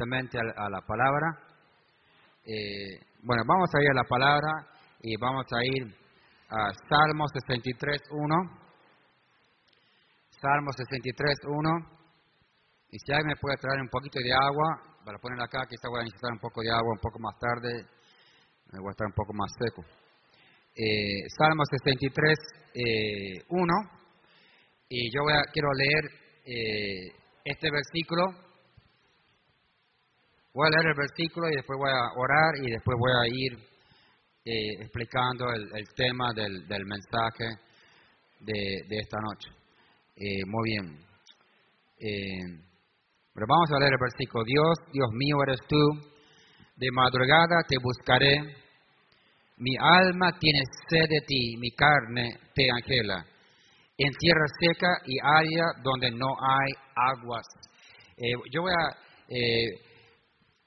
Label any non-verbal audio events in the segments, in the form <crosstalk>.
directamente a, la palabra. Eh, bueno, vamos a ir a la palabra y vamos a ir a Salmo 63, 1. Salmo 63, 1. Y si alguien me puede traer un poquito de agua para poner acá, quizá voy a necesitar un poco de agua un poco más tarde, me voy a estar un poco más seco. Eh, Salmo 63, 1. Y yo voy quiero leer eh, este versículo. Voy a leer el versículo y después voy a orar y después voy a ir eh, explicando el, tema del, mensaje de, esta noche. Eh, muy bien. Eh, pero vamos a leer el versículo. Dios, Dios mío eres tú. De madrugada te buscaré. Mi alma tiene sed de ti, mi carne te angela en tierra seca y área donde no hay aguas. Eh, yo voy a,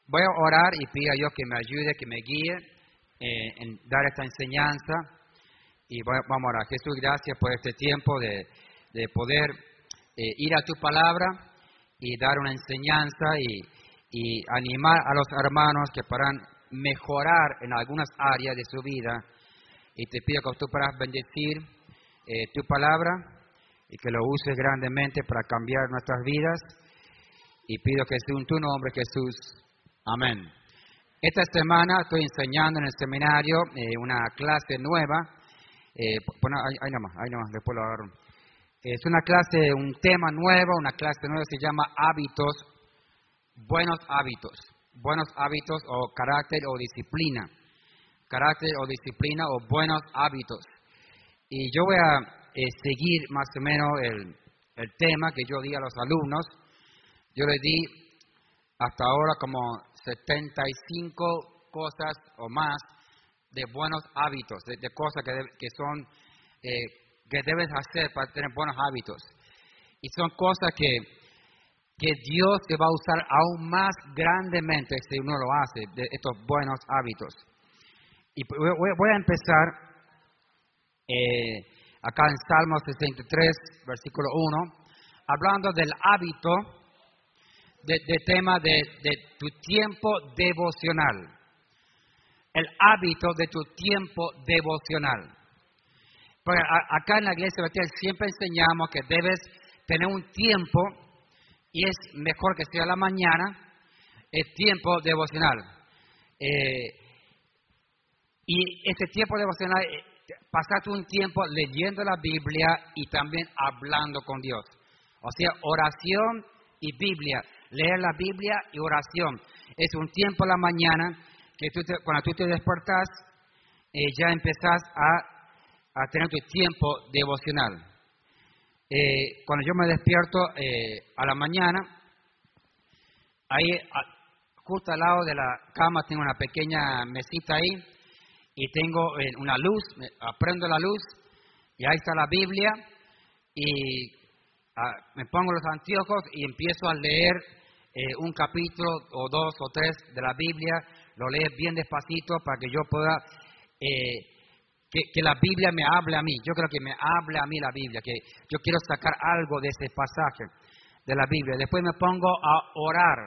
voy a orar y pido a Dios que me ayude, que me guíe eh, en dar esta enseñanza. Y vamos a orar. Jesús, gracias por este tiempo de, de poder ir a tu palabra y dar una enseñanza y, y animar a los hermanos que puedan mejorar en algunas áreas de su vida. Y te pido que tú puedas bendecir eh, tu palabra y que lo uses grandemente para cambiar nuestras vidas. Y pido que en tu nombre, Jesús. Amén. Esta semana estoy enseñando en el seminario eh, una clase nueva. Eh, bueno, ahí, ahí nomás, ahí nomás, después lo agarro. Es una clase, un tema nuevo, una clase nueva, se llama hábitos, buenos hábitos, buenos hábitos o carácter o disciplina, carácter o disciplina o buenos hábitos. Y yo voy a eh, seguir más o menos el, el tema que yo di a los alumnos. Yo les di hasta ahora como 75 cosas o más de buenos hábitos, de, cosas que, que son eh, que debes hacer para tener buenos hábitos. Y son cosas que, que Dios te va a usar aún más grandemente si uno lo hace, de estos buenos hábitos. Y voy a empezar eh, acá en Salmos 63, versículo 1, hablando del hábito de, tema de, tu tiempo devocional. El hábito de tu tiempo devocional. Porque acá en la iglesia siempre enseñamos que debes tener un tiempo, y es mejor que sea la mañana, el tiempo devocional. Eh, y este tiempo devocional eh, pasaste un tiempo leyendo la Biblia y también hablando con Dios. O sea, oración y Biblia. Leer la Biblia y oración. Es un tiempo a la mañana que tú cuando tú te despertas, eh, ya empezás a, tener tu tiempo devocional. Eh, cuando yo me despierto eh, a la mañana, ahí justo al lado de la cama tengo una pequeña mesita ahí y tengo eh, una luz, aprendo la luz y ahí está la Biblia y ah, me pongo los anteojos y empiezo a leer eh, un capítulo o dos o tres de la Biblia, lo leo bien despacito para que yo pueda, eh, que, que, la Biblia me hable a mí, yo creo que me hable a mí la Biblia, que yo quiero sacar algo de ese pasaje de la Biblia. Después me pongo a orar,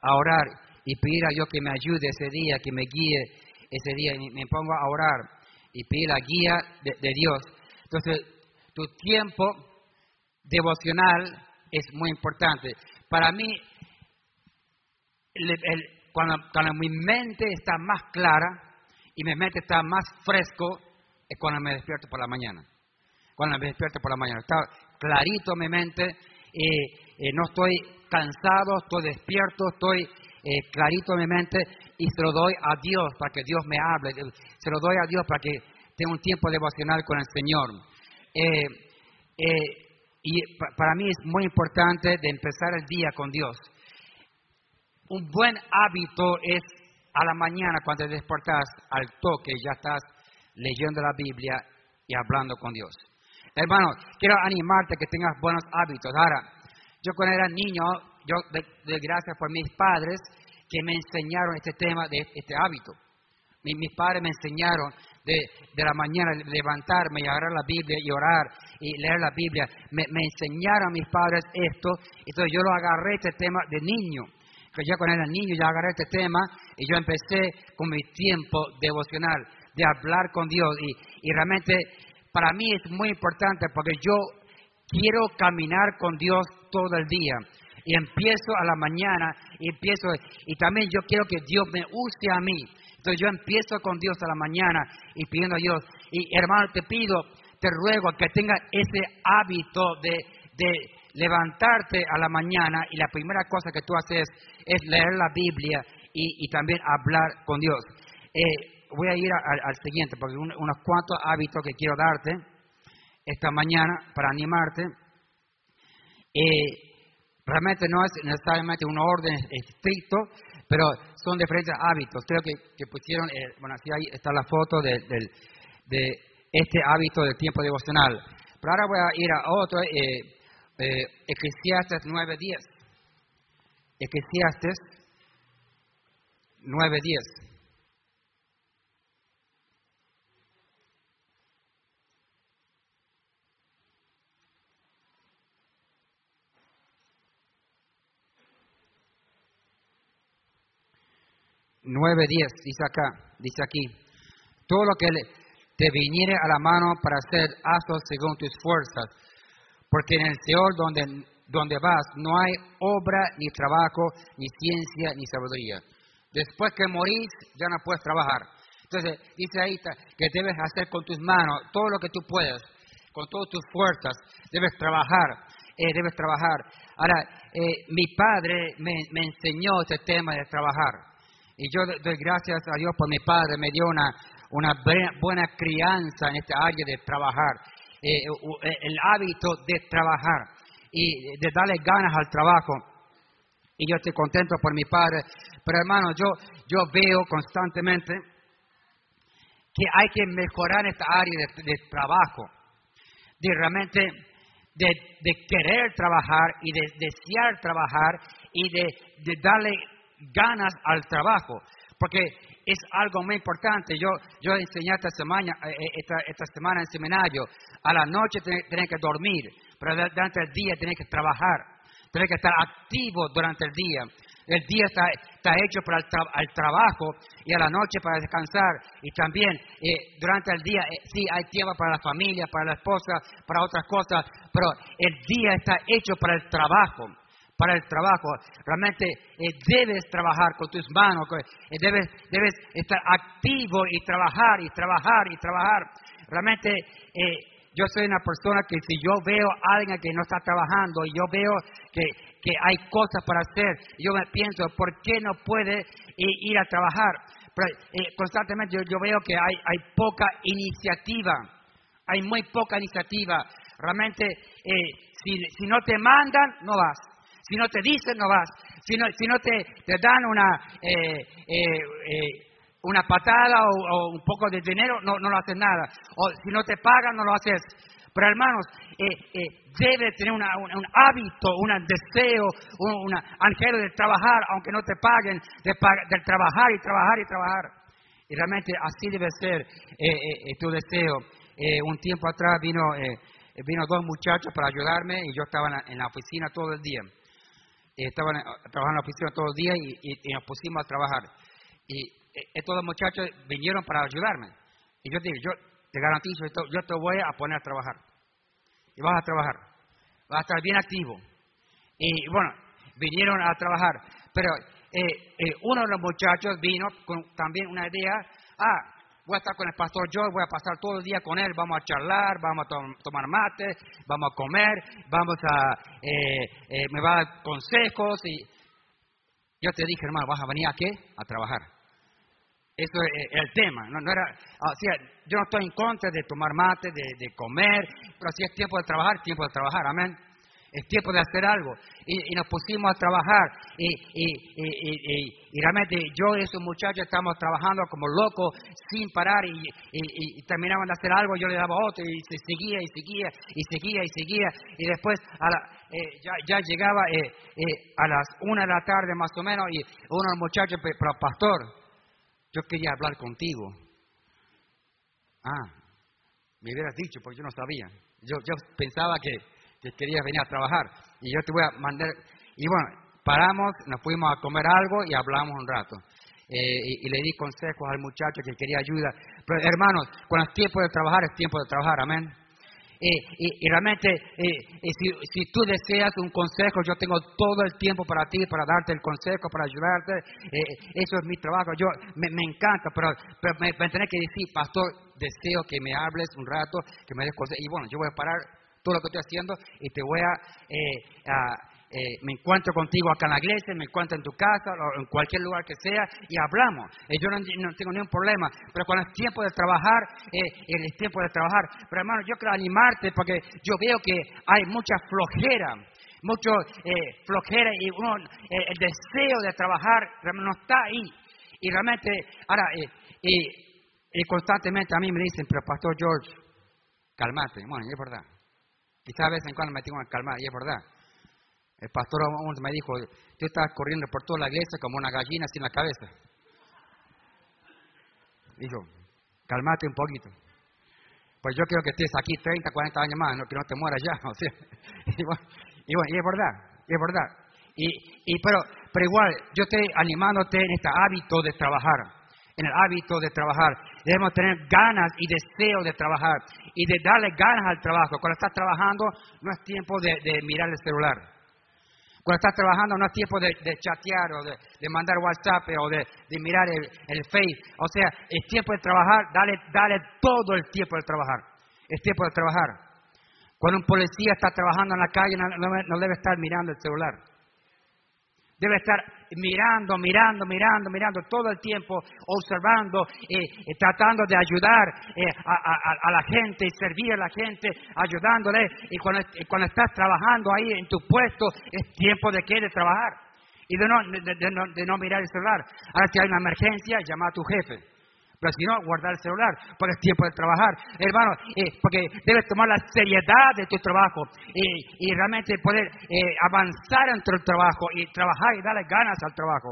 a orar y pedir a Dios que me ayude ese día, que me guíe ese día y me pongo a orar y pido la guía de, Dios. Entonces, tu tiempo devocional es muy importante. Para mí, cuando, mi mente está más clara y mi mente está más fresco, es cuando me despierto por la mañana. Cuando me despierto por la mañana. Está clarito mi mente, eh, no estoy cansado, estoy despierto, estoy eh, clarito mi mente y se lo doy a Dios para que Dios me hable, se lo doy a Dios para que tenga un tiempo devocional con el Señor. Eh, eh, y para mí es muy importante de empezar el día con Dios. Un buen hábito es a la mañana cuando te despertas al toque, ya estás leyendo la Biblia y hablando con Dios. Hermano, quiero animarte a que tengas buenos hábitos. Ahora, yo cuando era niño, yo de gracias por mis padres, que me enseñaron este tema, de este hábito. mis padres me enseñaron de, la mañana levantarme y agarrar la Biblia y orar y leer la Biblia. Me, enseñaron mis padres esto, entonces yo lo agarré este tema de niño. Que ya cuando era niño ya agarré este tema y yo empecé con mi tiempo devocional, de hablar con Dios. Y, y realmente para mí es muy importante porque yo quiero caminar con Dios todo el día. Y empiezo a la mañana y empiezo, y también yo quiero que Dios me use a mí. Entonces yo empiezo con Dios a la mañana y pidiendo a Dios. Y hermano, te pido, te ruego que tengas ese hábito de, de levantarte a la mañana y la primera cosa que tú haces es leer la Biblia y, también hablar con Dios. Eh, voy a ir al siguiente, porque unos cuantos hábitos que quiero darte esta mañana para animarte. Eh, realmente no es necesariamente un orden estricto, pero son diferentes hábitos. Creo que, que pusieron, eh, bueno, así ahí está la foto de, de, este hábito del tiempo devocional. Pero ahora voy a ir a otro, eh, eh, Eclesiastes 9.10. Eclesiastes 9.10. 9.10, dice acá, dice aquí, todo lo que te viniere a la mano para hacer, hazlo según tus fuerzas, porque en el Seol donde, donde vas no hay obra, ni trabajo, ni ciencia, ni sabiduría. Después que morís, ya no puedes trabajar. Entonces, dice ahí que debes hacer con tus manos todo lo que tú puedes, con todas tus fuerzas, debes trabajar, eh, debes trabajar. Ahora, eh, mi padre me, me enseñó este tema de trabajar. Y yo doy gracias a Dios por mi padre, me dio una, una buena crianza en esta área de trabajar, eh, eh, el hábito de trabajar y de darle ganas al trabajo. Y yo estoy contento por mi padre. Pero hermano, yo, yo veo constantemente que hay que mejorar esta área de, trabajo, de realmente de, querer trabajar y de desear trabajar y de, de darle ganas al trabajo, porque es algo muy importante. Yo, yo enseñé esta semana, eh, esta, esta semana en seminario, a la noche tenés que dormir, pero durante el día tenés que trabajar, tenés que estar activo durante el día. El día está, está hecho para el, trabajo y a la noche para descansar. Y también eh, durante el día, sí, hay tiempo para la familia, para la esposa, para otras cosas, pero el día está hecho para el trabajo para el trabajo. Realmente eh, debes trabajar con tus manos, eh, debes, debes estar activo y trabajar y trabajar y trabajar. Realmente eh, yo soy una persona que si yo veo a alguien que no está trabajando y yo veo que, que hay cosas para hacer, yo me pienso, ¿por qué no puede ir a trabajar? Pero, constantemente yo, veo que hay, hay poca iniciativa, hay muy poca iniciativa. Realmente, si, si no te mandan, no vas. Si no te dicen, no vas. Si no, si no te, te dan una, eh, eh, eh, una patada o, un poco de dinero, no, no lo haces nada. O si no te pagan, no lo haces. Pero hermanos, debe tener un, hábito, un deseo, un, anhelo de trabajar, aunque no te paguen, de, de, trabajar y trabajar y trabajar. Y realmente así debe ser tu deseo. un tiempo atrás vino, vino dos muchachos para ayudarme y yo estaba en la oficina todo el día estaban trabajando en la oficina todo el día y, nos pusimos a trabajar. Y eh, estos muchachos vinieron para ayudarme. Y yo dije, yo te garantizo, esto, yo te voy a poner a trabajar. Y vas a trabajar. Vas a estar bien activo. Y bueno, vinieron a trabajar. Pero eh, eh, uno de los muchachos vino con también una idea, ah, voy a estar con el pastor Joe, voy a pasar todo el día con él, vamos a charlar, vamos a tomar mate, vamos a comer, vamos a, eh, eh, me va a dar consejos y yo te dije, hermano, ¿vas a venir a qué? A trabajar. Eso es el tema, no, era, o sea, yo no estoy en contra de tomar mate, de, comer, pero si es tiempo de trabajar, tiempo de trabajar, amén es tiempo de hacer algo. Y, nos pusimos a trabajar. Y, y, realmente yo y esos muchachos estamos trabajando como locos, sin parar. Y, terminaban de hacer algo, yo le daba otro, y se seguía y seguía y seguía y seguía. Y después eh, ya, llegaba eh, eh, a las una de la tarde más o menos, y uno de los muchachos, pero pastor, yo quería hablar contigo. Ah, me hubieras dicho, porque yo no sabía. Yo, yo pensaba que que querías venir a trabajar y yo te voy a mandar. Y bueno, paramos, nos fuimos a comer algo y hablamos un rato. Eh, y, le di consejos al muchacho que quería ayuda. Pero hermanos, cuando es tiempo de trabajar, es tiempo de trabajar, amén. Y, realmente, si, si, tú deseas un consejo, yo tengo todo el tiempo para ti, para darte el consejo, para ayudarte. eso es mi trabajo. Yo me, encanta, pero, pero me, me tenés que decir, pastor, deseo que me hables un rato, que me des consejos. Y bueno, yo voy a parar todo lo que estoy haciendo y te voy a, a eh, me encuentro contigo acá en la iglesia, me encuentro en tu casa o en cualquier lugar que sea y hablamos. Eh, yo no, tengo ningún problema, pero cuando es tiempo de trabajar, eh, es tiempo de trabajar. Pero hermano, yo quiero animarte porque yo veo que hay mucha flojera, mucho eh, flojera y uno, el deseo de trabajar no está ahí. Y realmente, ahora, y, constantemente a mí me dicen, pero Pastor George, calmate. Bueno, es verdad. Quizás a veces en cuando me tengo que calmar, y es verdad. El pastor me dijo, tú estás corriendo por toda la iglesia como una gallina sin la cabeza. Dijo, calmate un poquito. Pues yo quiero que estés aquí 30, 40 años más, que no te mueras ya. <laughs> Y, bueno, y, es verdad, y es verdad. Y, pero, pero igual, yo estoy animándote en este hábito de trabajar, en el hábito de trabajar. Debemos tener ganas y deseo de trabajar y de darle ganas al trabajo. Cuando estás trabajando, no es tiempo de mirar el celular. Cuando estás trabajando no es tiempo de, chatear o de, mandar WhatsApp o de, mirar el, el Face. O sea, es tiempo de trabajar, dale, dale todo el tiempo de trabajar. Es tiempo de trabajar. Cuando un policía está trabajando en la calle no debe estar mirando el celular. Debe estar mirando, mirando, mirando, mirando todo el tiempo, observando, eh, eh, tratando de ayudar eh, a, la gente, servir a la gente, ayudándole. Y cuando, estás trabajando ahí en tu puesto, es tiempo de que de trabajar y de no, de no mirar el celular. Ahora, si hay una emergencia, llama a tu jefe. Pero si no, guardar el celular, porque es tiempo de trabajar. Hermano, eh, porque debes tomar la seriedad de tu trabajo y realmente poder eh, avanzar en tu trabajo y trabajar y darle ganas al trabajo.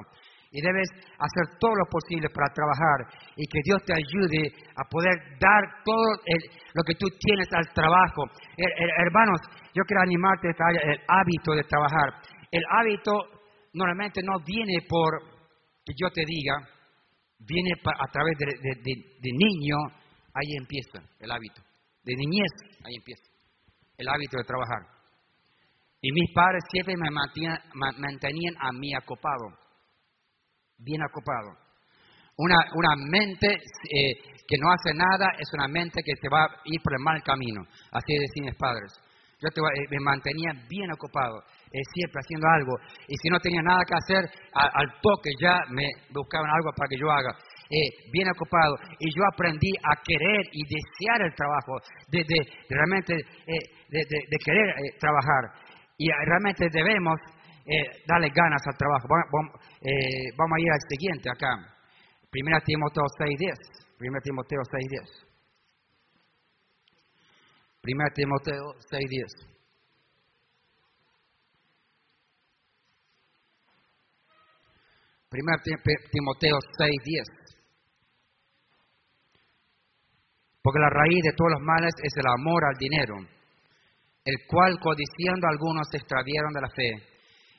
Y debes hacer todo lo posible para trabajar y que Dios te ayude a poder dar todo lo que tú tienes al trabajo. hermanos, yo quiero animarte a el hábito de trabajar. El hábito normalmente no viene por que yo te diga, viene a través de, niño, ahí empieza el hábito. De niñez, ahí empieza el hábito de trabajar. Y mis padres siempre me mantenían, a mí acopado, bien acopado. Una, una mente eh, que no hace nada es una mente que te va a ir por el mal camino. Así decían mis padres. Yo eh, me mantenía bien ocupado, eh, siempre haciendo algo. Y si no tenía nada que hacer, al toque ya me buscaban algo para que yo haga. Eh, bien ocupado. Y yo aprendí a querer y desear el trabajo, de, realmente de, querer trabajar. Y realmente debemos darle ganas al trabajo. Vamos, vamos, a ir al siguiente acá. Primera Timoteo 6.10. Primera Timoteo 6.10. 1 Timoteo 6:10. Primero Timoteo 6:10. Porque la raíz de todos los males es el amor al dinero, el cual codiciando algunos se extravieron de la fe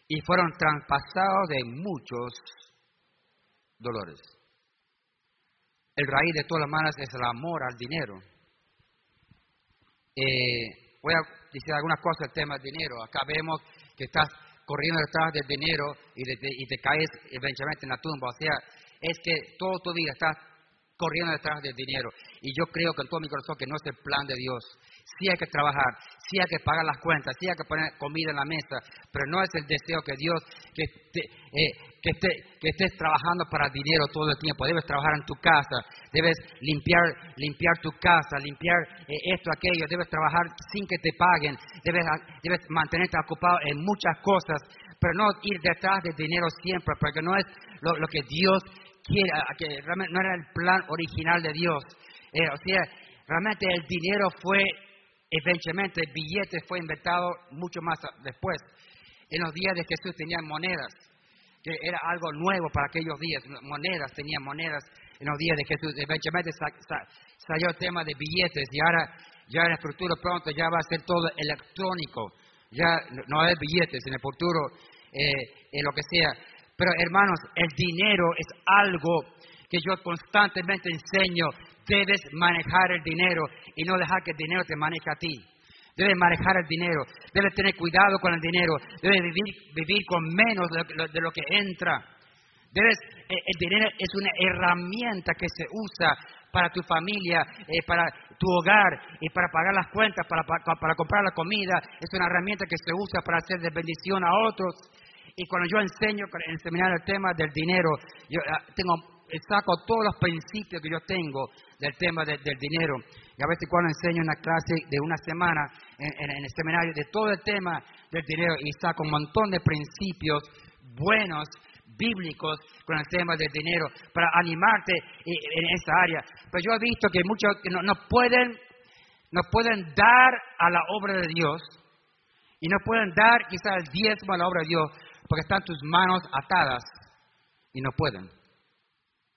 y fueron traspasados de muchos dolores. El raíz de todos los males es el amor al dinero. Eh, voy a decir algunas cosas del tema del dinero. Acá vemos que estás corriendo detrás del dinero y, y te caes eventualmente en la tumba. O sea, es que todo tu vida estás corriendo detrás del dinero. Y yo creo que en todo mi corazón que no es el plan de Dios. Sí hay que trabajar, sí hay que pagar las cuentas, sí hay que poner comida en la mesa, pero no es el deseo que Dios, que, eh, que, que estés trabajando para dinero todo el tiempo. Debes trabajar en tu casa, debes limpiar, limpiar tu casa, limpiar eh, esto, aquello, debes trabajar sin que te paguen, debes, debes mantenerte ocupado en muchas cosas, pero no ir detrás del dinero siempre, porque no es lo, lo que Dios quiere, que realmente no era el plan original de Dios. Eh, o sea, realmente el dinero fue, eventualmente, el billete fue inventado mucho más después. En los días de Jesús tenían monedas, que era algo nuevo para aquellos días. Monedas, tenían monedas en los días de Jesús. Eventualmente salió el tema de billetes y ahora ya en el futuro pronto ya va a ser todo electrónico. Ya no hay billetes en el futuro eh, lo que sea. Pero hermanos, el dinero es algo que yo constantemente enseño. Debes manejar el dinero y no dejar que el dinero te maneje a ti. Debes manejar el dinero, debes tener cuidado con el dinero, debes vivir, vivir con menos de lo, que entra. Debes, eh, el dinero es una herramienta que se usa para tu familia, eh, para tu hogar y para pagar las cuentas, para, para, comprar la comida. Es una herramienta que se usa para hacer de bendición a otros. Y cuando yo enseño en el seminario el tema del dinero, yo ah, tengo, saco todos los principios que yo tengo del tema del dinero. Y a veces cuando enseño una clase de una semana en, el seminario de todo el tema del dinero y saco un montón de principios buenos, bíblicos con el tema del dinero para animarte en esa área. Pero yo he visto que muchos no, no pueden no pueden dar a la obra de Dios y no pueden dar quizás el diezmo a la obra de Dios porque están tus manos atadas y no pueden.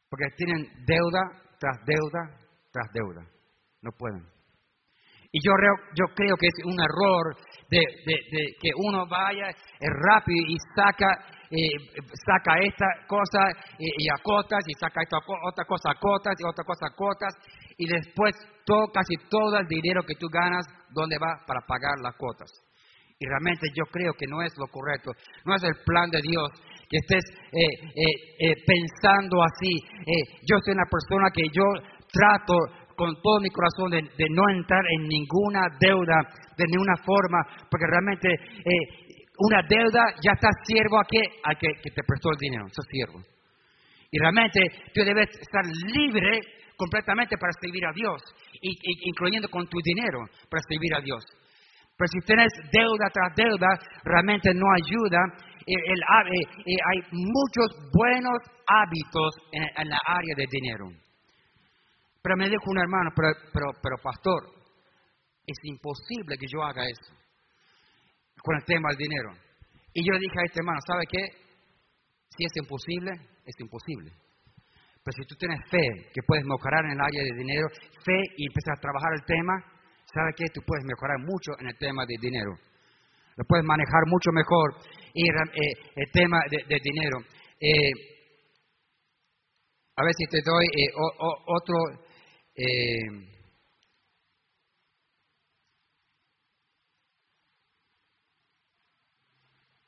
Porque tienen deuda tras deuda tras deuda. No pueden. Y yo, yo creo que es un error de, que uno vaya rápido y saca, eh, saca esta cosa y, a cotas, y saca esta otra cosa a cotas, y otra cosa a cotas, y después todo, casi todo el dinero que tú ganas, ¿dónde va? Para pagar las cuotas. Y realmente yo creo que no es lo correcto, no es el plan de Dios que estés eh, eh, pensando así. yo soy una persona que yo trato con todo mi corazón de, no entrar en ninguna deuda de ninguna forma, porque realmente eh, una deuda ya está siervo a que, a que, te prestó el dinero, eso siervo. Y realmente tú debes estar libre completamente para servir a Dios, incluyendo con tu dinero para servir a Dios. Pero si tienes deuda tras deuda, realmente no ayuda. Eh, eh, hay muchos buenos hábitos en la área de dinero. Pero me dijo un hermano, pero, pero, pero pastor, es imposible que yo haga eso con el tema del dinero. Y yo dije a este hermano, ¿sabe qué? Si es imposible, es imposible. Pero si tú tienes fe que puedes mejorar en el área de dinero, fe y empezar a trabajar el tema, ¿sabe qué? Tú puedes mejorar mucho en el tema de dinero. Lo puedes manejar mucho mejor y, eh, el tema de, dinero. Eh, a ver si te doy eh, otro eh,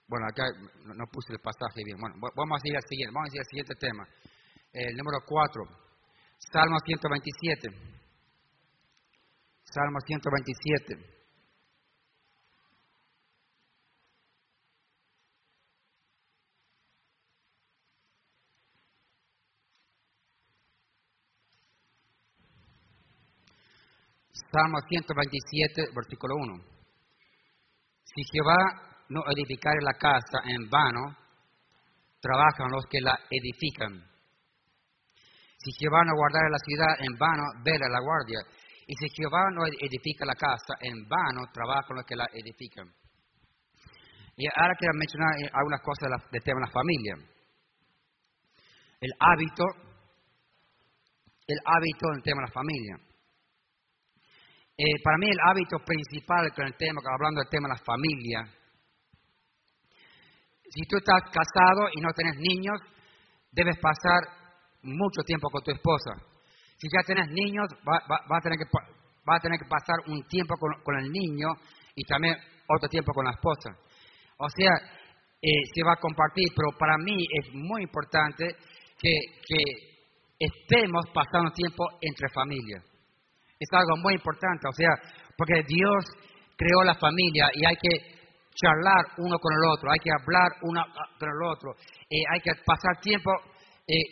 bueno, acá no, puse el pasaje bien. Bueno, vamos a ir al siguiente, vamos a ir al siguiente tema. El número 4, Salmo 127. Salmo 127. Salmo 127, versículo 1. Si Jehová no edificare la casa en vano, trabajan los que la edifican. Si Jehová no guardare la ciudad, en vano vela la guardia. Y si Jehová no edifica la casa, en vano trabajan los que la edifican. Y ahora quiero mencionar eh, algunas cosas del tema de la familia. El hábito, el hábito en tema de la familia. Eh, para mí el hábito principal con el tema, hablando del tema de la familia, si tú estás casado y no tienes niños, debes pasar mucho tiempo con tu esposa. Si ya tienes niños, va, a, tener que, va a tener que pasar un tiempo con, el niño y también otro tiempo con la esposa. O sea, eh, se va a compartir, pero para mí es muy importante que, que estemos pasando tiempo entre familias es algo muy importante, o sea, porque Dios creó la familia y hay que charlar uno con el otro, hay que hablar uno con el otro, eh, hay que pasar tiempo eh,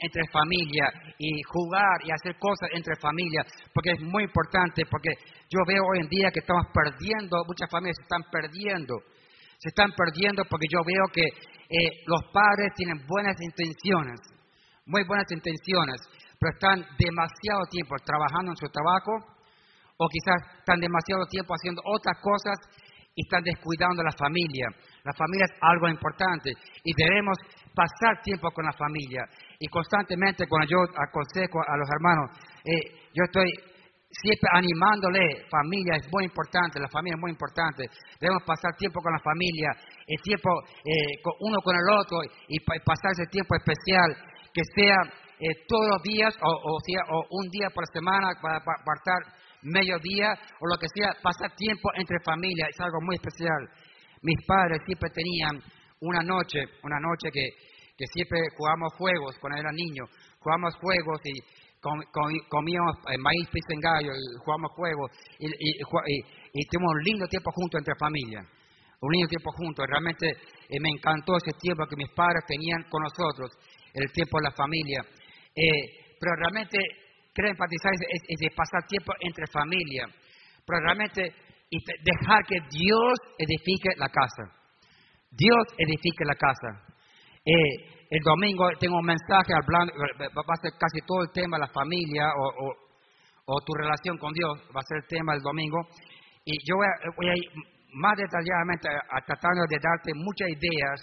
entre familia y jugar y hacer cosas entre familia, porque es muy importante, porque yo veo hoy en día que estamos perdiendo, muchas familias se están perdiendo, se están perdiendo porque yo veo que eh, los padres tienen buenas intenciones, muy buenas intenciones, pero están demasiado tiempo trabajando en su trabajo o quizás están demasiado tiempo haciendo otras cosas y están descuidando la familia. La familia es algo importante y debemos pasar tiempo con la familia. Y constantemente cuando yo aconsejo a los hermanos, eh, yo estoy siempre animándole, familia es muy importante, la familia es muy importante, debemos pasar tiempo con la familia el tiempo eh, uno con el otro y pasar ese tiempo especial, que sea eh, todos los días o, sea, o un día por semana para apartar medio día o lo que sea, pasar tiempo entre familia, es algo muy especial. Mis padres siempre tenían una noche, una noche que, que siempre jugamos juegos cuando era niño, jugamos juegos y comíamos eh, maíz pisengallo, jugamos juegos y, y, tuvimos un lindo tiempo juntos entre familia, un lindo tiempo juntos. Realmente eh, me encantó ese tiempo que mis padres tenían con nosotros, el tiempo de la familia. Eh, pero realmente quiero enfatizar es, de pasar tiempo entre familia, pero realmente dejar que Dios edifique la casa. Dios edifique la casa. Eh, el domingo tengo un mensaje hablando, va a ser casi todo el tema de la familia o, tu relación con Dios, va a ser el tema del domingo. Y yo voy a, ir más detalladamente tratando de darte muchas ideas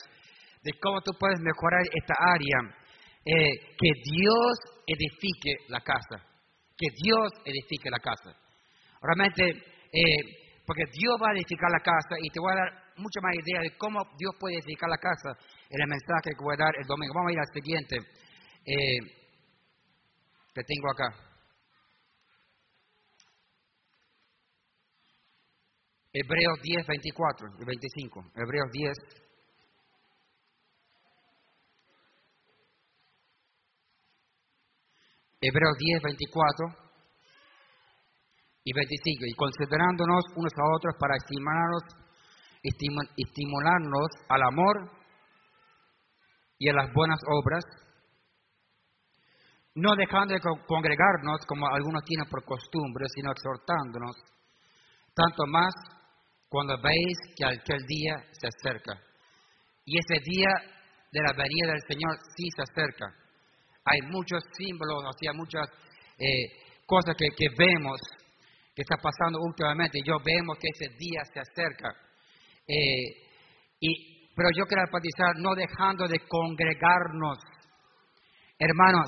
de cómo tú puedes mejorar esta área. Eh, que Dios edifique la casa. Que Dios edifique la casa. Realmente, eh, porque Dios va a edificar la casa y te voy a dar mucha más idea de cómo Dios puede edificar la casa en el mensaje que voy a dar el domingo. Vamos a ir al siguiente eh, que tengo acá. Hebreos 10, 24 y 25. Hebreos 10. Hebreos 10, 24 y 25. Y considerándonos unos a otros para estimarnos, estimularnos al amor y a las buenas obras, no dejando de congregarnos como algunos tienen por costumbre, sino exhortándonos, tanto más cuando veis que aquel día se acerca. Y ese día de la venida del Señor sí se acerca. Hay muchos símbolos, sea, muchas eh, cosas que, que, vemos que está pasando últimamente. Yo vemos que ese día se acerca. Eh, y pero yo quiero enfatizar, no dejando de congregarnos. Hermanos,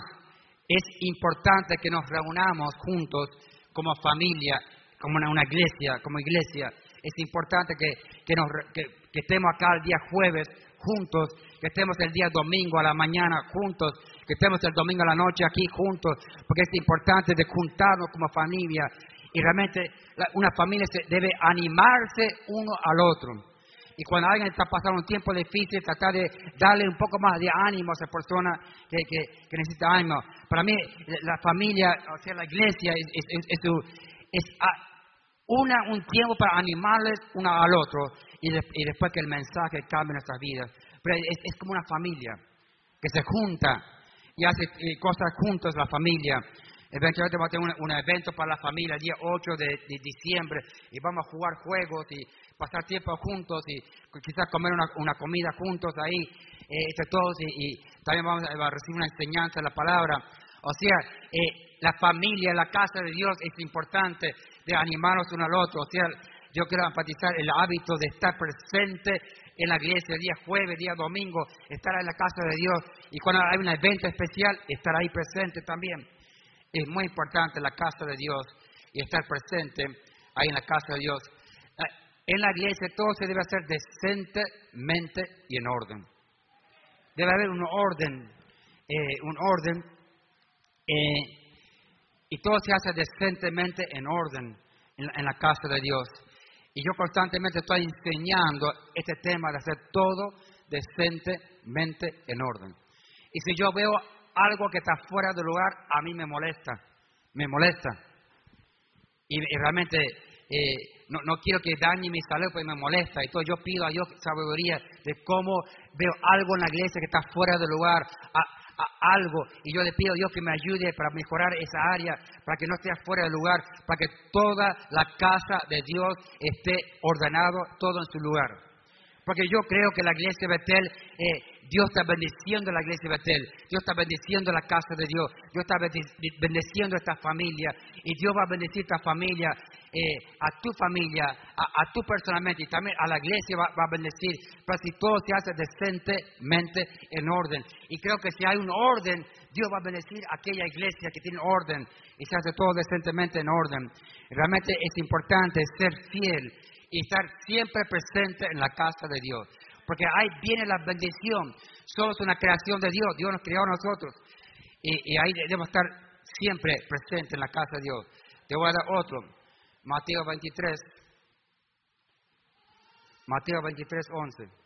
es importante que nos reunamos juntos como familia, como una, iglesia, como iglesia. Es importante que, que, estemos acá el día jueves juntos, que estemos el día domingo a la mañana juntos, que estemos el domingo a la noche aquí juntos, porque es importante de juntarnos como familia. Y realmente una familia debe animarse uno al otro. Y cuando alguien está pasando un tiempo difícil, tratar de darle un poco más de ánimo a esa persona que, que, necesita ánimo. Para mí, la familia, o sea, la iglesia, es, una, un tiempo para animarles uno al otro y, después que el mensaje cambie nuestras vidas. Pero es, como una familia que se junta y hace cosas juntos, la familia. Eventualmente vamos a tener un, evento para la familia el día 8 de, de, diciembre y vamos a jugar juegos y pasar tiempo juntos y quizás comer una, comida juntos ahí eh, entre todos y, también vamos a, recibir una enseñanza de la palabra. O sea, eh, la familia, la casa de Dios es importante de animarnos uno al otro. O sea, yo quiero enfatizar el hábito de estar presente en la iglesia, día jueves, día domingo, estar en la casa de Dios y cuando hay un evento especial, estar ahí presente también. Es muy importante la casa de Dios y estar presente ahí en la casa de Dios. En la iglesia todo se debe hacer decentemente y en orden. Debe haber un orden, eh, un orden, eh, y todo se hace decentemente en orden en la, casa de Dios. Y yo constantemente estoy enseñando este tema de hacer todo decentemente en orden. Y si yo veo algo que está fuera de lugar, a mí me molesta, me molesta. Y, realmente eh, no, no, quiero que dañe mi salud porque me molesta. Todo, yo pido a Dios sabiduría de cómo veo algo en la iglesia que está fuera de lugar, a, algo. Y yo le pido a Dios que me ayude para mejorar esa área, para que no esté fuera de lugar, para que toda la casa de Dios esté ordenado, todo en su lugar. Porque yo creo que la iglesia de Betel, eh, Dios está bendiciendo la iglesia de Betel, Dios está bendiciendo la casa de Dios, Dios está bendiciendo esta familia, y Dios va a bendecir esta familia eh, a tu familia, a, tú personalmente y también a la iglesia va, a bendecir, pero si todo se hace decentemente en orden. Y creo que si hay un orden, Dios va a bendecir a aquella iglesia que tiene orden y se hace todo decentemente en orden. Realmente es importante ser fiel y estar siempre presente en la casa de Dios. Porque ahí viene la bendición. Somos una creación de Dios, Dios nos creó a nosotros. Y, y ahí debemos estar siempre presentes en la casa de Dios. Te voy a dar otro. Mateo 23. Mateo 23, 11.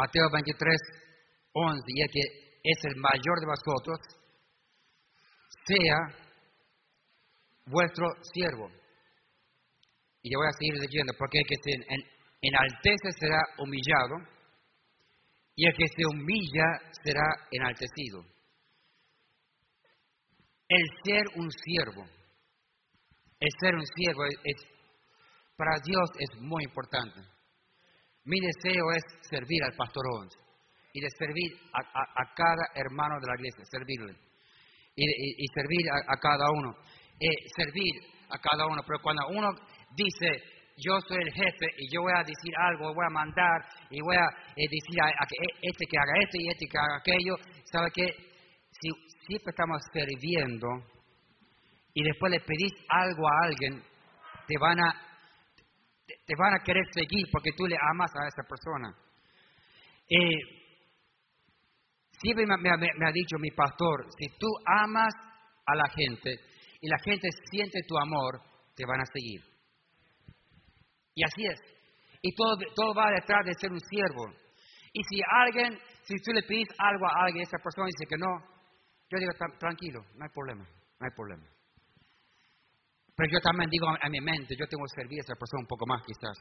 Mateo 23, 11, y el que es el mayor de vosotros, sea vuestro siervo. Y yo voy a seguir leyendo, porque el que se enaltece será humillado, y el que se humilla será enaltecido. El ser un siervo, el ser un siervo es, para Dios es muy importante. Mi deseo es servir al pastor Owens y de servir a, cada hermano de la iglesia, servirle. Y, servir a, cada uno. Eh, servir a cada uno. Pero cuando uno dice, yo soy el jefe y yo voy a decir algo, voy a mandar y voy a eh, decir a, e, este que haga esto y este que haga aquello, ¿sabe qué? Si siempre estamos sirviendo y después le pedís algo a alguien, te van a te van a querer seguir porque tú le amas a esa persona. Eh, siempre me, ha dicho mi pastor, si tú amas a la gente y la gente siente tu amor, te van a seguir. Y así es. Y todo, todo va detrás de ser un siervo. Y si alguien, si tú le pides algo a alguien, esa persona dice que no, yo digo, tranquilo, no hay problema, no hay problema. Pero yo también digo a mi mente, yo tengo que servir a esa persona un poco más quizás.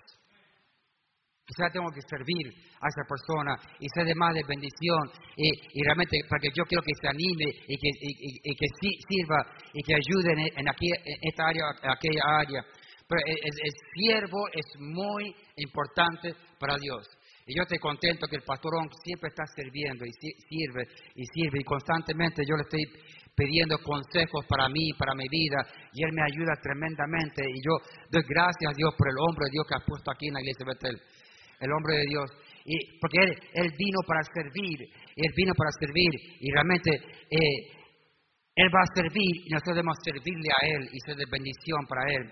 Quizás tengo que servir a esa persona y ser de más de bendición y, realmente para que yo quiero que se anime y que, y, que sirva y que ayude en, aquí, en esta área, en aquella área. Pero el, el, siervo es muy importante para Dios. Y yo estoy contento que el pastor siempre está sirviendo y sirve y sirve y constantemente yo le estoy pidiendo consejos para mí, para mi vida, y Él me ayuda tremendamente. Y yo doy gracias a Dios por el hombre de Dios que ha puesto aquí en la iglesia de Betel, el hombre de Dios. Y porque él, él vino para servir, Él vino para servir, y realmente eh, Él va a servir, y nosotros debemos servirle a Él y ser de bendición para Él.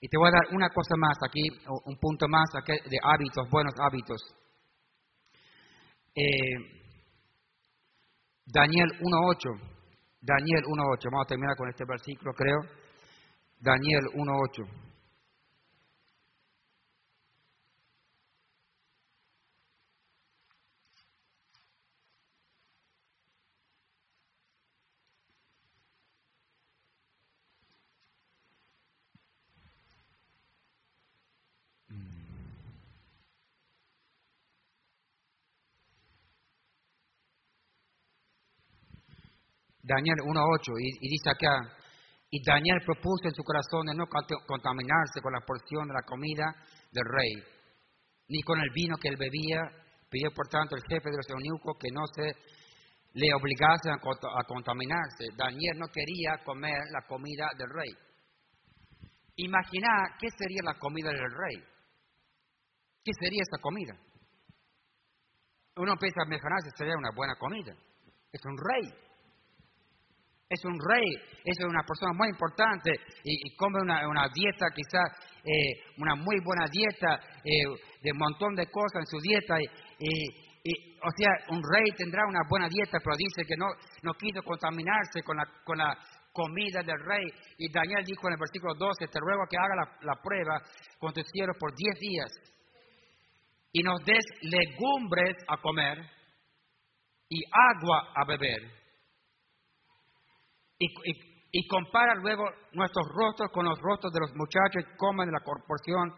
Y te voy a dar una cosa más aquí, un punto más aquí de hábitos, buenos hábitos. Eh, Daniel 1.8. Daniel 1.8. Vamos a terminar con este versículo, creo. Daniel 1.8. Daniel 1.8, y, dice acá, y Daniel propuso en su corazón de no contaminarse con la porción de la comida del rey, ni con el vino que él bebía. Pidió por tanto el jefe de los eunucos que no se le obligase a, contaminarse. Daniel no quería comer la comida del rey. Imagina qué sería la comida del rey. ¿Qué sería esa comida? Uno piensa, mejorarse sería una buena comida. Es un rey es un rey, es una persona muy importante y, come una, dieta, quizás eh, una muy buena dieta, eh, de un montón de cosas en su dieta. Y, o sea, un rey tendrá una buena dieta, pero dice que no, no quiso contaminarse con la, con la comida del rey. Y Daniel dijo en el versículo 12, te ruego que haga la, prueba con tus siervos por 10 días y nos des legumbres a comer y agua a beber y, compara luego nuestros rostros con los rostros de los muchachos y comen la proporción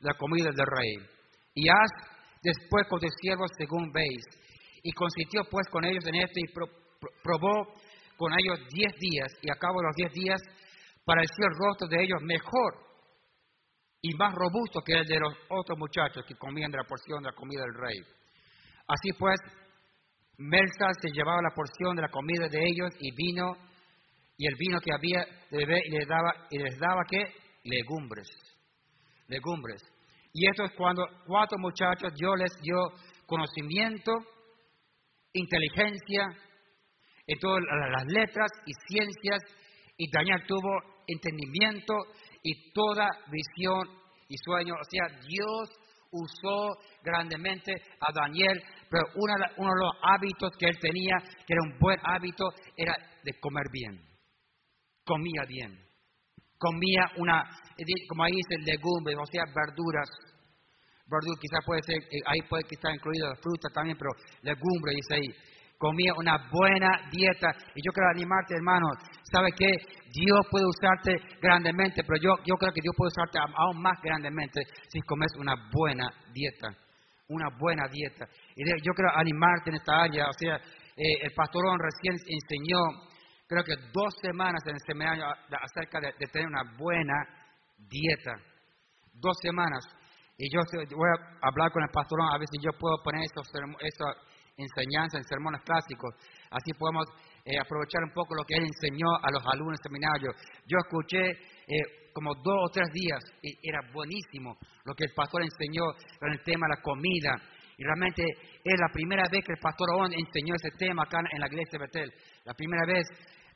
de la comida del rey. Y haz después con tus siervos según veis. Y consistió pues con ellos en esto y probó con ellos diez días y a cabo de los diez días pareció el rostro de ellos mejor y más robusto que el de los otros muchachos que comían de la porción de la comida del rey. Así pues, Melsa se llevaba la porción de la comida de ellos y vino y el vino que había de beber y les daba, y les daba ¿qué? Legumbres. Legumbres. Y esto es cuando cuatro muchachos Dios les dio conocimiento, inteligencia, en todas las letras y ciencias, y Daniel tuvo entendimiento y toda visión y sueño. O sea, Dios usó grandemente a Daniel, pero uno de los hábitos que él tenía, que era un buen hábito, era de comer bien. Comía bien. Comía una, como ahí dice, legumbres, o sea, verduras. Verduras, quizás puede ser, eh, ahí puede estar incluida la fruta también, pero legumbres, dice ahí comía una buena dieta. Y yo quiero animarte, hermano. ¿Sabe qué? Dios puede usarte grandemente, pero yo, yo creo que Dios puede usarte aún más grandemente si comes una buena dieta. Una buena dieta. Y yo quiero animarte en esta área. O sea, eh, el pastorón recién enseñó, creo que dos semanas en el seminario acerca de, tener una buena dieta. Dos semanas. Y yo voy a hablar con el pastorón a ver si yo puedo poner eso, eso enseñanza, en sermones clásicos. Así podemos eh, aprovechar un poco lo que él enseñó a los alumnos del seminario. Yo escuché eh, como dos o tres días y era buenísimo lo que el pastor enseñó con el tema de la comida. Y realmente es la primera vez que el pastor Owen enseñó ese tema acá en la iglesia de Betel. La primera vez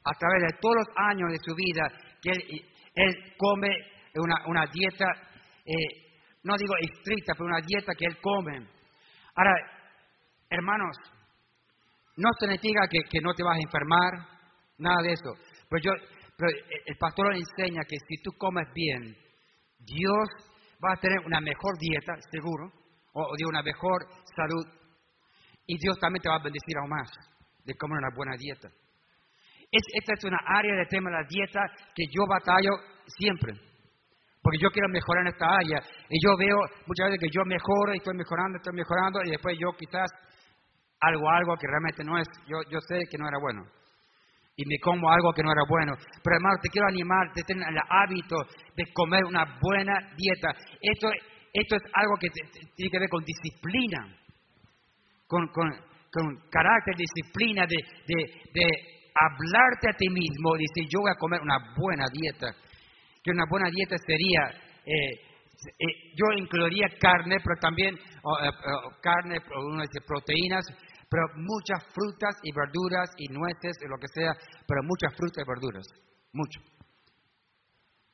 a través de todos los años de su vida que él, come una, dieta, eh, no digo estricta, pero una dieta que él come. Ahora, Hermanos, no significa que, que no te vas a enfermar, nada de eso. Pero, yo, el pastor le enseña que si tú comes bien, Dios va a tener una mejor dieta, seguro, o, de una mejor salud. Y Dios también te va a bendecir aún más de comer una buena dieta. Esta es una área del tema de la dieta que yo batallo siempre. Porque yo quiero mejorar en esta área. Y yo veo muchas veces que yo mejoro y estoy mejorando, estoy mejorando, y después yo quizás algo, algo que realmente no es, yo, yo sé que no era bueno. Y me como algo que no era bueno. Pero hermano, te quiero animar, te tener el hábito de comer una buena dieta. Esto, esto es algo que tiene que ver con disciplina, con, con, con carácter, disciplina, de, de, de hablarte a ti mismo, decir, yo voy a comer una buena dieta. Que una buena dieta sería eh, eh, yo incluiría carne, pero también eh, carne, uno dice proteínas, pero muchas frutas y verduras y nueces y lo que sea, pero muchas frutas y verduras, mucho.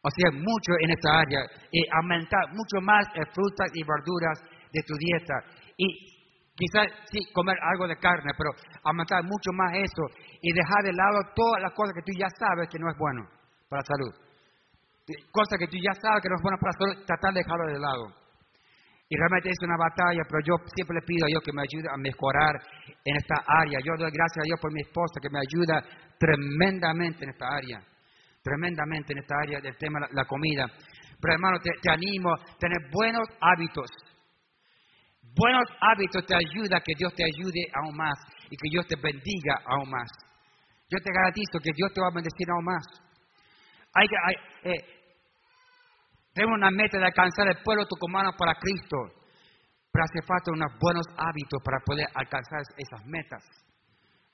O sea, mucho en esta área y aumentar mucho más frutas y verduras de tu dieta. Y quizás sí comer algo de carne, pero aumentar mucho más eso y dejar de lado todas las cosas que tú ya sabes que no es bueno para la salud. Cosas que tú ya sabes que no es bueno para la salud, tratar de dejarlo de lado. Y realmente es una batalla, pero yo siempre le pido a Dios que me ayude a mejorar en esta área. Yo doy gracias a Dios por mi esposa que me ayuda tremendamente en esta área. Tremendamente en esta área del tema de la comida. Pero hermano, te, animo a tener buenos hábitos. Buenos hábitos te ayuda a que Dios te ayude aún más y que Dios te bendiga aún más. Yo te garantizo que Dios te va a bendecir aún más. Hay, eh, tenemos una meta de alcanzar el pueblo tucumano para Cristo, pero hace falta unos buenos hábitos para poder alcanzar esas metas,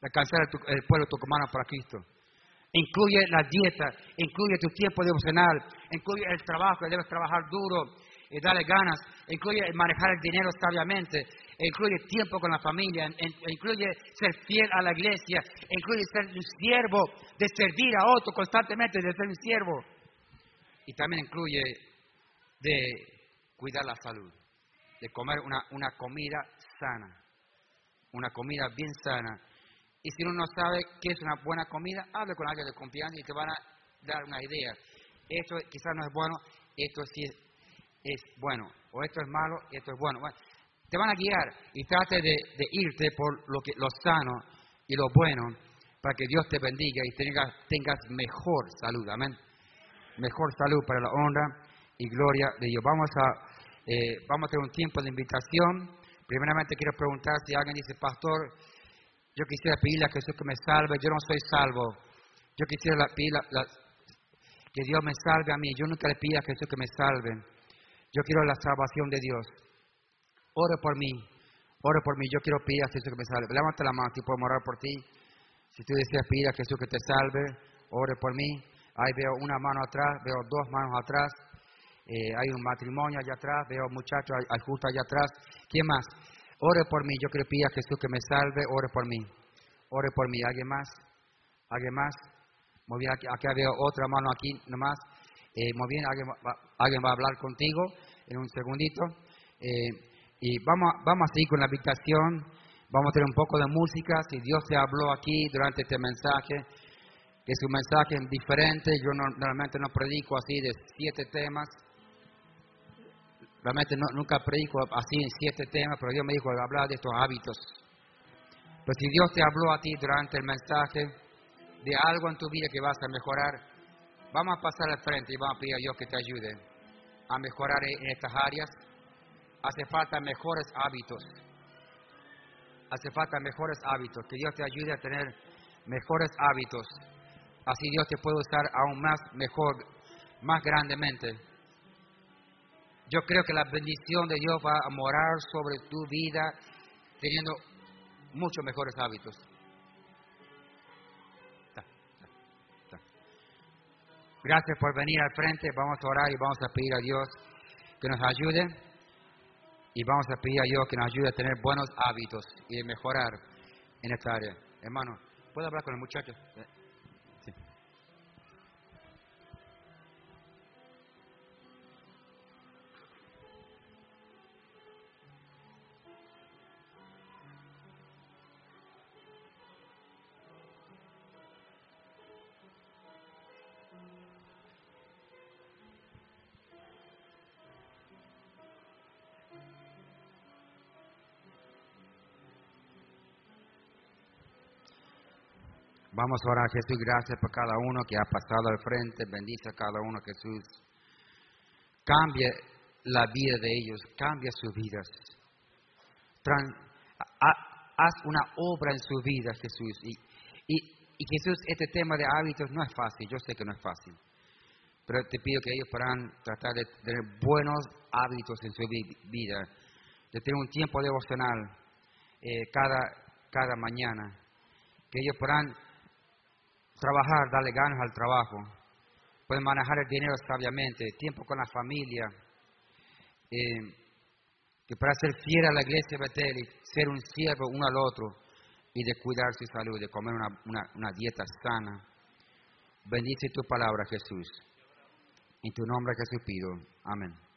de alcanzar el, pueblo tucumano para Cristo. Incluye la dieta, incluye tu tiempo devocional, incluye el trabajo, debes trabajar duro y darle ganas, incluye manejar el dinero sabiamente, incluye tiempo con la familia, incluye ser fiel a la iglesia, incluye ser un siervo, de servir a otro constantemente, de ser un siervo. Y también incluye de cuidar la salud, de comer una, una comida sana, una comida bien sana. Y si uno no sabe qué es una buena comida, hable con alguien de confianza y te van a dar una idea. Esto quizás no es bueno, esto sí es, bueno, o esto es malo, esto es bueno. te van a guiar y trate de, irte por lo, que, lo sano y lo bueno para que Dios te bendiga y tengas, tengas mejor salud. Amén. Mejor salud para la honra y gloria de Dios. Vamos a, eh, vamos a tener un tiempo de invitación. Primeramente quiero preguntar si alguien dice, pastor, yo quisiera pedirle a Jesús que me salve, yo no soy salvo. Yo quisiera pedirle que Dios me salve a mí. Yo nunca le pido a Jesús que me salve. Yo quiero la salvación de Dios. Ore por mí. Ore por mí. Yo quiero pedir a Jesús que me salve. Levanta la mano si puedo orar por ti. Si tú deseas pedir a Jesús que te salve, ore por mí. Ahí veo una mano atrás, veo dos manos atrás. Eh, hay un matrimonio allá atrás, veo muchachos justo allá atrás. ¿Quién más? Ore por mí, yo quiero pedir a Jesús que me salve, ore por mí. Ore por mí, ¿alguien más? ¿Alguien más? Muy bien, aquí, veo otra mano aquí nomás. Eh, muy bien, alguien alguien va a hablar contigo en un segundito. Eh, y vamos, vamos a seguir con la habitación. Vamos a tener un poco de música. Si Dios te habló aquí durante este mensaje, que es un mensaje diferente. Yo normalmente no predico así de siete temas. Realmente nunca predico así en siete temas, pero Dios me dijo hablar de estos hábitos. Pero si Dios te habló a ti durante el mensaje de algo en tu vida que vas a mejorar, vamos a pasar al frente y vamos a pedir a Dios que te ayude a mejorar en estas áreas. Hace falta mejores hábitos hace falta mejores hábitos, que Dios te ayude a tener mejores hábitos. Así Dios te puede usar aún más mejor, más grandemente. Yo creo que la bendición de Dios va a morar sobre tu vida teniendo muchos mejores hábitos. Gracias por venir al frente. Vamos a orar y vamos a pedir a Dios que nos ayude. Y vamos a pedir a Dios que nos ayude a tener buenos hábitos y mejorar en esta área. Hermano, ¿puedo hablar con el muchacho? Vamos a orar, Jesús, gracias por cada uno que ha pasado al frente. Bendice a cada uno, Jesús. Cambie la vida de ellos, cambia sus vidas. haz una obra en su vida, Jesús. Y, y, Jesús, este tema de hábitos no es fácil, yo sé que no es fácil. Pero te pido que ellos puedan tratar de tener buenos hábitos en su vida, de tener un tiempo devocional eh, cada, cada mañana. Que ellos puedan trabajar, darle ganas al trabajo, pueden manejar el dinero sabiamente, tiempo con la familia, eh, que para ser fiel a la iglesia de ser un siervo uno al otro y de cuidar su salud, de comer una, una dieta sana. Bendice tu palabra, Jesús. En tu nombre, Jesús, pido. Amén.